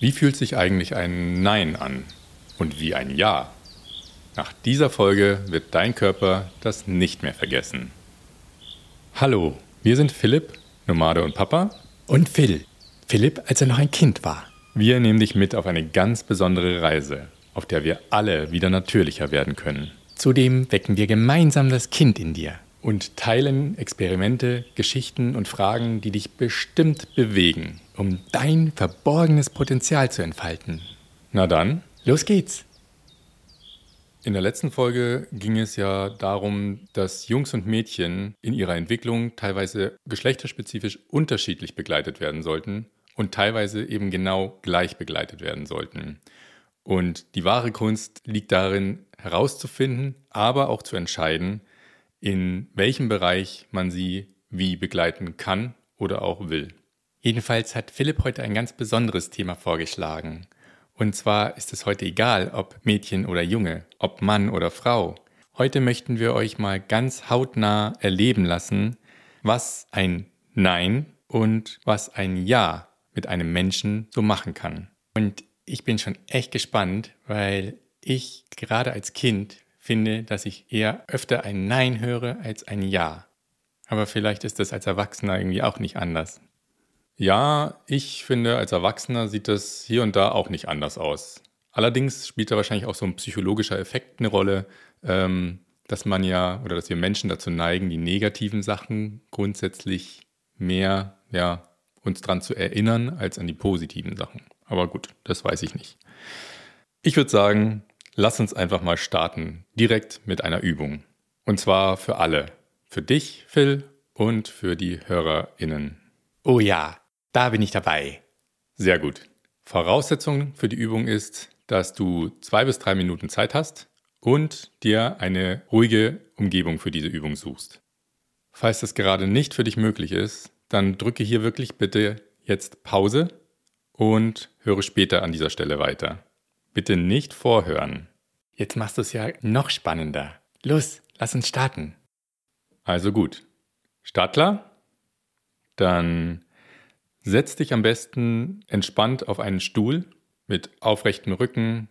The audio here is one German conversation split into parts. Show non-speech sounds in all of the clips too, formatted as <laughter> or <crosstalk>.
Wie fühlt sich eigentlich ein Nein an? Und wie ein Ja? Nach dieser Folge wird dein Körper das nicht mehr vergessen. Hallo, wir sind Philipp, Nomade und Papa. Und Phil. Philipp, als er noch ein Kind war. Wir nehmen dich mit auf eine ganz besondere Reise, auf der wir alle wieder natürlicher werden können. Zudem wecken wir gemeinsam das Kind in dir. Und teilen Experimente, Geschichten und Fragen, die dich bestimmt bewegen. Um dein verborgenes Potenzial zu entfalten. Na dann, los geht's! In der letzten Folge ging es ja darum, dass Jungs und Mädchen in ihrer Entwicklung teilweise geschlechterspezifisch unterschiedlich begleitet werden sollten und teilweise eben genau gleich begleitet werden sollten. Und die wahre Kunst liegt darin, herauszufinden, aber auch zu entscheiden, in welchem Bereich man sie wie begleiten kann oder auch will. Jedenfalls hat Philipp heute ein ganz besonderes Thema vorgeschlagen. Und zwar ist es heute egal, ob Mädchen oder Junge, ob Mann oder Frau. Heute möchten wir euch mal ganz hautnah erleben lassen, was ein Nein und was ein Ja mit einem Menschen so machen kann. Und ich bin schon echt gespannt, weil ich gerade als Kind finde, dass ich eher öfter ein Nein höre als ein Ja. Aber vielleicht ist das als Erwachsener irgendwie auch nicht anders. Ja, ich finde, als Erwachsener sieht das hier und da auch nicht anders aus. Allerdings spielt da wahrscheinlich auch so ein psychologischer Effekt eine Rolle, ähm, dass man ja oder dass wir Menschen dazu neigen, die negativen Sachen grundsätzlich mehr ja, uns dran zu erinnern als an die positiven Sachen. Aber gut, das weiß ich nicht. Ich würde sagen, lass uns einfach mal starten, direkt mit einer Übung. Und zwar für alle. Für dich, Phil, und für die HörerInnen. Oh ja, da bin ich dabei. Sehr gut. Voraussetzung für die Übung ist, dass du zwei bis drei Minuten Zeit hast und dir eine ruhige Umgebung für diese Übung suchst. Falls das gerade nicht für dich möglich ist, dann drücke hier wirklich bitte jetzt Pause und höre später an dieser Stelle weiter. Bitte nicht vorhören. Jetzt machst du es ja noch spannender. Los, lass uns starten. Also gut. Startklar? Dann Setz dich am besten entspannt auf einen Stuhl mit aufrechtem Rücken,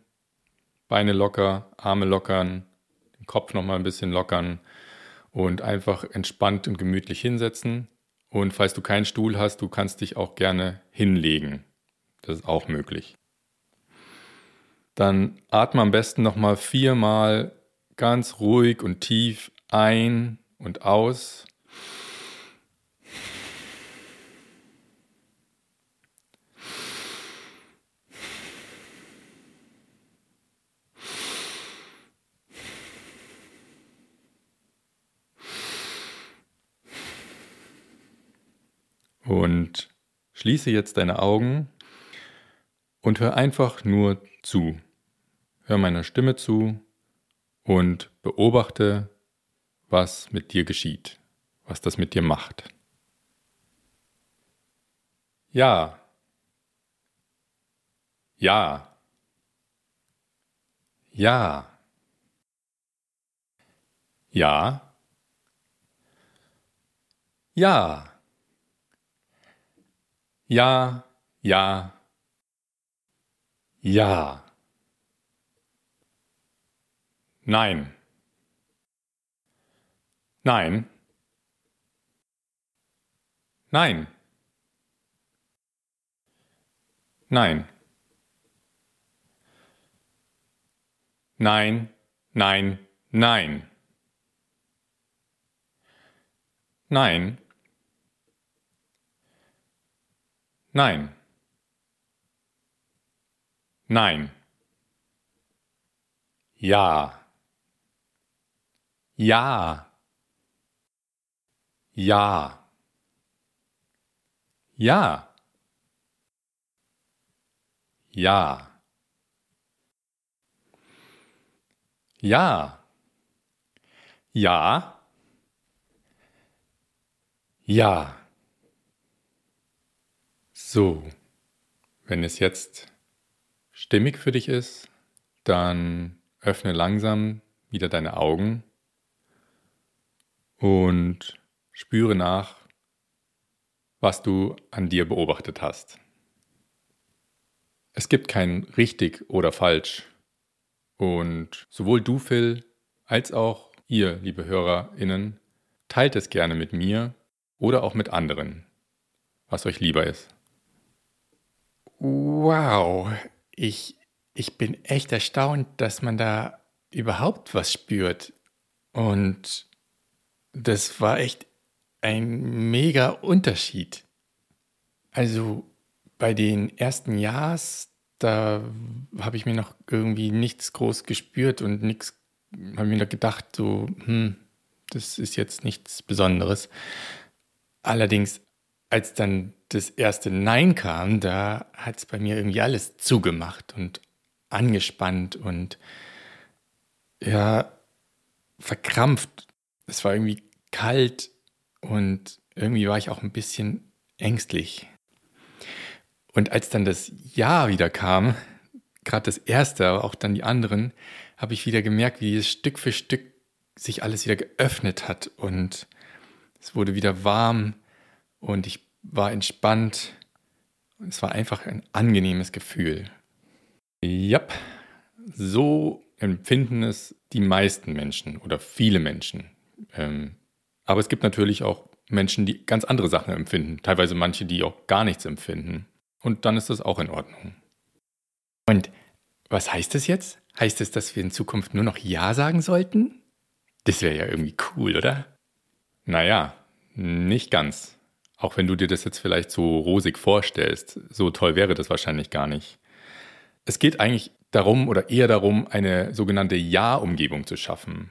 Beine locker, Arme lockern, den Kopf nochmal ein bisschen lockern und einfach entspannt und gemütlich hinsetzen. Und falls du keinen Stuhl hast, du kannst dich auch gerne hinlegen. Das ist auch möglich. Dann atme am besten nochmal viermal ganz ruhig und tief ein und aus. Und schließe jetzt deine Augen und hör einfach nur zu. Hör meiner Stimme zu und beobachte, was mit dir geschieht, was das mit dir macht. Ja. Ja. Ja. Ja. Ja. Ja, ja, ja. Nein. Nein. Nein. Nein. Nein, nein, nein. Nein. Nein. Nein. Ja. Ja. Ja. Ja. Ja. Ja. Ja. Ja. So, wenn es jetzt stimmig für dich ist, dann öffne langsam wieder deine Augen und spüre nach, was du an dir beobachtet hast. Es gibt kein richtig oder falsch. Und sowohl du, Phil, als auch ihr, liebe HörerInnen, teilt es gerne mit mir oder auch mit anderen, was euch lieber ist. Wow, ich, ich bin echt erstaunt, dass man da überhaupt was spürt. Und das war echt ein mega Unterschied. Also bei den ersten Jahres, da habe ich mir noch irgendwie nichts groß gespürt und nichts, habe mir noch gedacht, so, hm, das ist jetzt nichts Besonderes. Allerdings, als dann das erste Nein kam, da hat es bei mir irgendwie alles zugemacht und angespannt und ja, verkrampft. Es war irgendwie kalt und irgendwie war ich auch ein bisschen ängstlich. Und als dann das Ja wieder kam, gerade das erste, aber auch dann die anderen, habe ich wieder gemerkt, wie es Stück für Stück sich alles wieder geöffnet hat und es wurde wieder warm und ich war entspannt. Es war einfach ein angenehmes Gefühl. Ja, so empfinden es die meisten Menschen oder viele Menschen. Ähm, aber es gibt natürlich auch Menschen, die ganz andere Sachen empfinden. Teilweise manche, die auch gar nichts empfinden. Und dann ist das auch in Ordnung. Und was heißt das jetzt? Heißt es, dass wir in Zukunft nur noch Ja sagen sollten? Das wäre ja irgendwie cool, oder? Naja, nicht ganz. Auch wenn du dir das jetzt vielleicht so rosig vorstellst, so toll wäre das wahrscheinlich gar nicht. Es geht eigentlich darum oder eher darum, eine sogenannte Ja-Umgebung zu schaffen.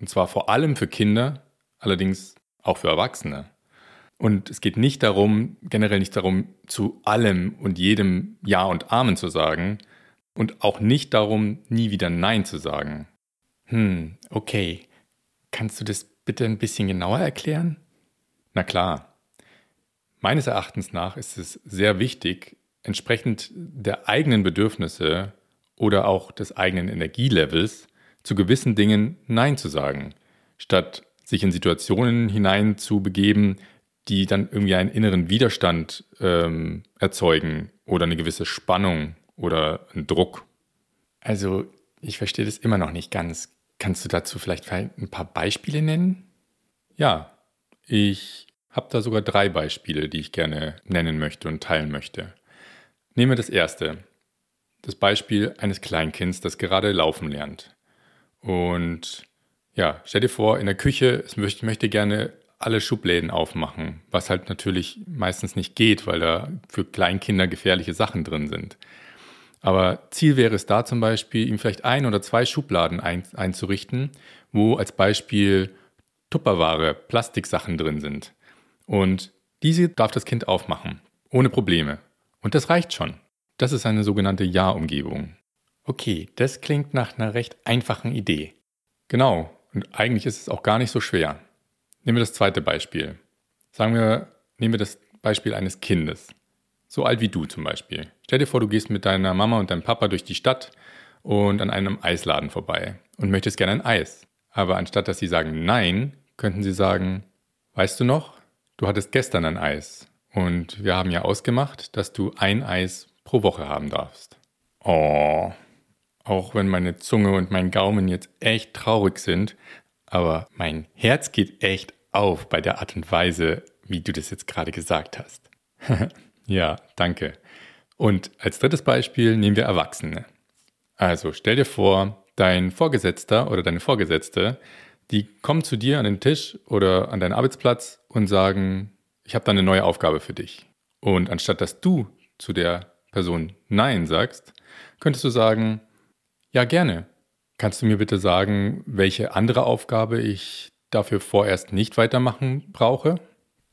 Und zwar vor allem für Kinder, allerdings auch für Erwachsene. Und es geht nicht darum, generell nicht darum, zu allem und jedem Ja und Amen zu sagen und auch nicht darum, nie wieder Nein zu sagen. Hm, okay. Kannst du das bitte ein bisschen genauer erklären? Na klar. Meines Erachtens nach ist es sehr wichtig, entsprechend der eigenen Bedürfnisse oder auch des eigenen Energielevels zu gewissen Dingen Nein zu sagen, statt sich in Situationen hinein zu begeben, die dann irgendwie einen inneren Widerstand ähm, erzeugen oder eine gewisse Spannung oder einen Druck. Also ich verstehe das immer noch nicht ganz. Kannst du dazu vielleicht ein paar Beispiele nennen? Ja, ich habe da sogar drei Beispiele, die ich gerne nennen möchte und teilen möchte. Nehmen wir das erste. Das Beispiel eines Kleinkinds, das gerade laufen lernt. Und ja, stell dir vor, in der Küche, es möchte, möchte gerne alle Schubläden aufmachen, was halt natürlich meistens nicht geht, weil da für Kleinkinder gefährliche Sachen drin sind. Aber Ziel wäre es da zum Beispiel, ihm vielleicht ein oder zwei Schubladen ein, einzurichten, wo als Beispiel Tupperware, Plastiksachen drin sind. Und diese darf das Kind aufmachen, ohne Probleme. Und das reicht schon. Das ist eine sogenannte Ja-Umgebung. Okay, das klingt nach einer recht einfachen Idee. Genau, und eigentlich ist es auch gar nicht so schwer. Nehmen wir das zweite Beispiel. Sagen wir, nehmen wir das Beispiel eines Kindes. So alt wie du zum Beispiel. Stell dir vor, du gehst mit deiner Mama und deinem Papa durch die Stadt und an einem Eisladen vorbei und möchtest gerne ein Eis. Aber anstatt dass sie sagen Nein, könnten sie sagen, weißt du noch, du hattest gestern ein Eis und wir haben ja ausgemacht, dass du ein Eis pro Woche haben darfst. Oh, auch wenn meine Zunge und mein Gaumen jetzt echt traurig sind, aber mein Herz geht echt auf bei der Art und Weise, wie du das jetzt gerade gesagt hast. <laughs> ja, danke. Und als drittes Beispiel nehmen wir Erwachsene. Also stell dir vor, dein Vorgesetzter oder deine Vorgesetzte, die kommen zu dir an den Tisch oder an deinen Arbeitsplatz und sagen, ich habe da eine neue Aufgabe für dich. Und anstatt dass du zu der Person Nein sagst, könntest du sagen, ja gerne. Kannst du mir bitte sagen, welche andere Aufgabe ich dafür vorerst nicht weitermachen brauche?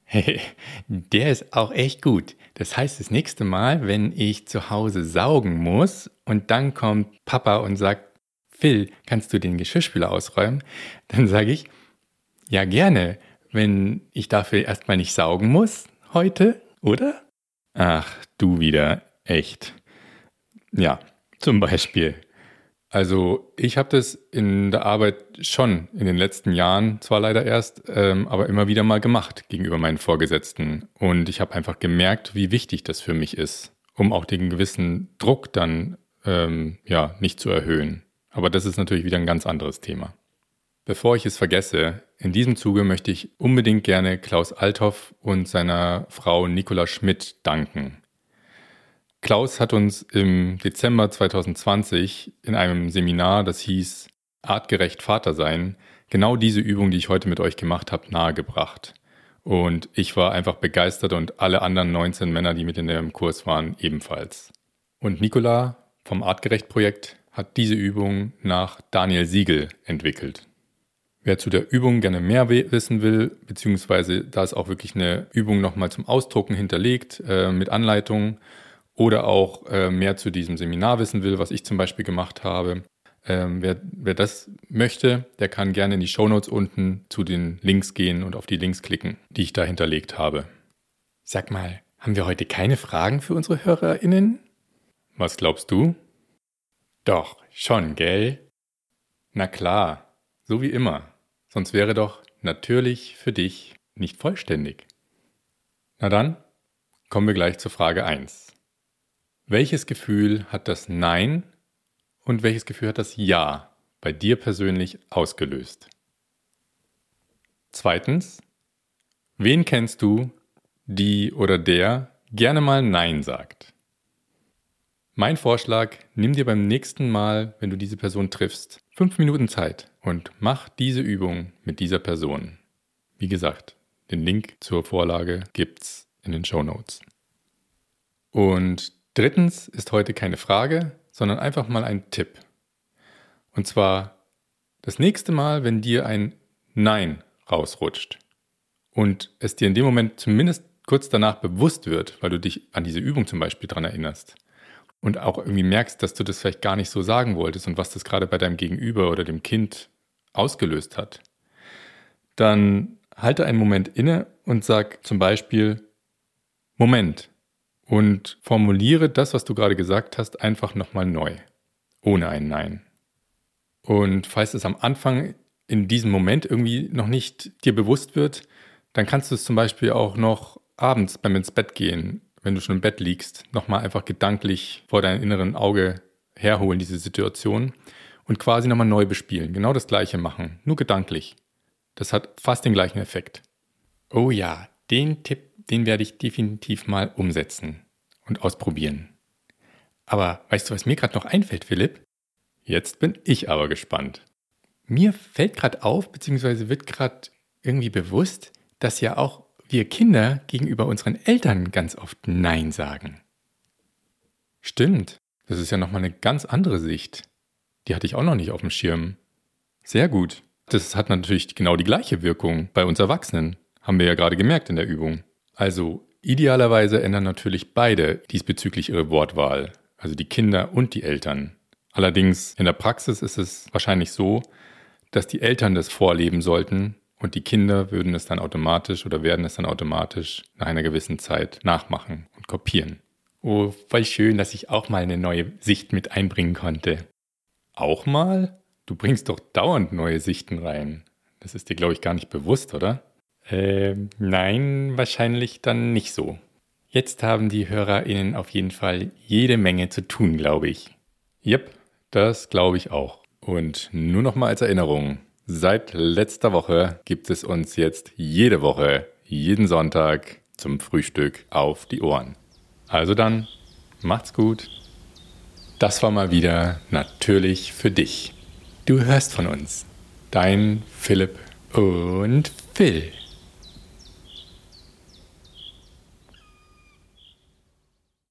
Hey, <laughs> der ist auch echt gut. Das heißt, das nächste Mal, wenn ich zu Hause saugen muss und dann kommt Papa und sagt, Phil, kannst du den Geschirrspüler ausräumen? Dann sage ich, ja gerne, wenn ich dafür erstmal nicht saugen muss heute, oder? Ach, du wieder, echt. Ja, zum Beispiel. Also ich habe das in der Arbeit schon in den letzten Jahren, zwar leider erst, ähm, aber immer wieder mal gemacht gegenüber meinen Vorgesetzten. Und ich habe einfach gemerkt, wie wichtig das für mich ist. um auch den gewissen Druck dann ähm, ja, nicht zu erhöhen. Aber das ist natürlich wieder ein ganz anderes Thema. Bevor ich es vergesse, in diesem Zuge möchte ich unbedingt gerne Klaus Althoff und seiner Frau Nicola Schmidt danken. Klaus hat uns im Dezember 2020 in einem Seminar, das hieß Artgerecht Vater sein, genau diese Übung, die ich heute mit euch gemacht habe, nahegebracht. Und ich war einfach begeistert und alle anderen 19 Männer, die mit in dem Kurs waren, ebenfalls. Und Nicola vom Artgerecht-Projekt hat diese Übung nach Daniel Siegel entwickelt. Wer zu der Übung gerne mehr wissen will, beziehungsweise da ist auch wirklich eine Übung nochmal zum Ausdrucken hinterlegt äh, mit Anleitungen oder auch äh, mehr zu diesem Seminar wissen will, was ich zum Beispiel gemacht habe, ähm, wer, wer das möchte, der kann gerne in die Shownotes unten zu den Links gehen und auf die Links klicken, die ich da hinterlegt habe. Sag mal, haben wir heute keine Fragen für unsere HörerInnen? Was glaubst du? Doch, schon, gell? Na klar, so wie immer. Sonst wäre doch natürlich für dich nicht vollständig. Na dann, kommen wir gleich zur Frage 1. Welches Gefühl hat das Nein und welches Gefühl hat das Ja bei dir persönlich ausgelöst? Zweitens, wen kennst du, die oder der gerne mal Nein sagt? Mein Vorschlag, nimm dir beim nächsten Mal, wenn du diese Person triffst, fünf Minuten Zeit und mach diese Übung mit dieser Person. Wie gesagt, den Link zur Vorlage gibt's in den Show Notes. Und drittens ist heute keine Frage, sondern einfach mal ein Tipp. Und zwar das nächste Mal, wenn dir ein Nein rausrutscht und es dir in dem Moment zumindest kurz danach bewusst wird, weil du dich an diese Übung zum Beispiel dran erinnerst und auch irgendwie merkst, dass du das vielleicht gar nicht so sagen wolltest und was das gerade bei deinem Gegenüber oder dem Kind ausgelöst hat, dann halte einen Moment inne und sag zum Beispiel, Moment, und formuliere das, was du gerade gesagt hast, einfach nochmal neu, ohne ein Nein. Und falls es am Anfang in diesem Moment irgendwie noch nicht dir bewusst wird, dann kannst du es zum Beispiel auch noch abends beim ins Bett gehen, wenn du schon im Bett liegst, nochmal einfach gedanklich vor deinem inneren Auge herholen, diese Situation, und quasi nochmal neu bespielen. Genau das gleiche machen, nur gedanklich. Das hat fast den gleichen Effekt. Oh ja, den Tipp den werde ich definitiv mal umsetzen und ausprobieren. Aber weißt du, was mir gerade noch einfällt, Philipp? Jetzt bin ich aber gespannt. Mir fällt gerade auf, beziehungsweise wird gerade irgendwie bewusst, dass ja auch wir Kinder gegenüber unseren Eltern ganz oft Nein sagen. Stimmt, das ist ja nochmal eine ganz andere Sicht. Die hatte ich auch noch nicht auf dem Schirm. Sehr gut. Das hat natürlich genau die gleiche Wirkung bei uns Erwachsenen. Haben wir ja gerade gemerkt in der Übung. Also idealerweise ändern natürlich beide diesbezüglich ihre Wortwahl, also die Kinder und die Eltern. Allerdings in der Praxis ist es wahrscheinlich so, dass die Eltern das vorleben sollten und die Kinder würden es dann automatisch oder werden es dann automatisch nach einer gewissen Zeit nachmachen und kopieren. Oh, voll schön, dass ich auch mal eine neue Sicht mit einbringen konnte. Auch mal? Du bringst doch dauernd neue Sichten rein. Das ist dir, glaube ich, gar nicht bewusst, oder? Äh, nein, wahrscheinlich dann nicht so. Jetzt haben die HörerInnen auf jeden Fall jede Menge zu tun, glaube ich. Yep, das glaube ich auch. Und nur noch mal als Erinnerung. Seit letzter Woche gibt es uns jetzt jede Woche, jeden Sonntag zum Frühstück auf die Ohren. Also dann, macht's gut. Das war mal wieder natürlich für dich. Du hörst von uns. Dein Philipp und Phil.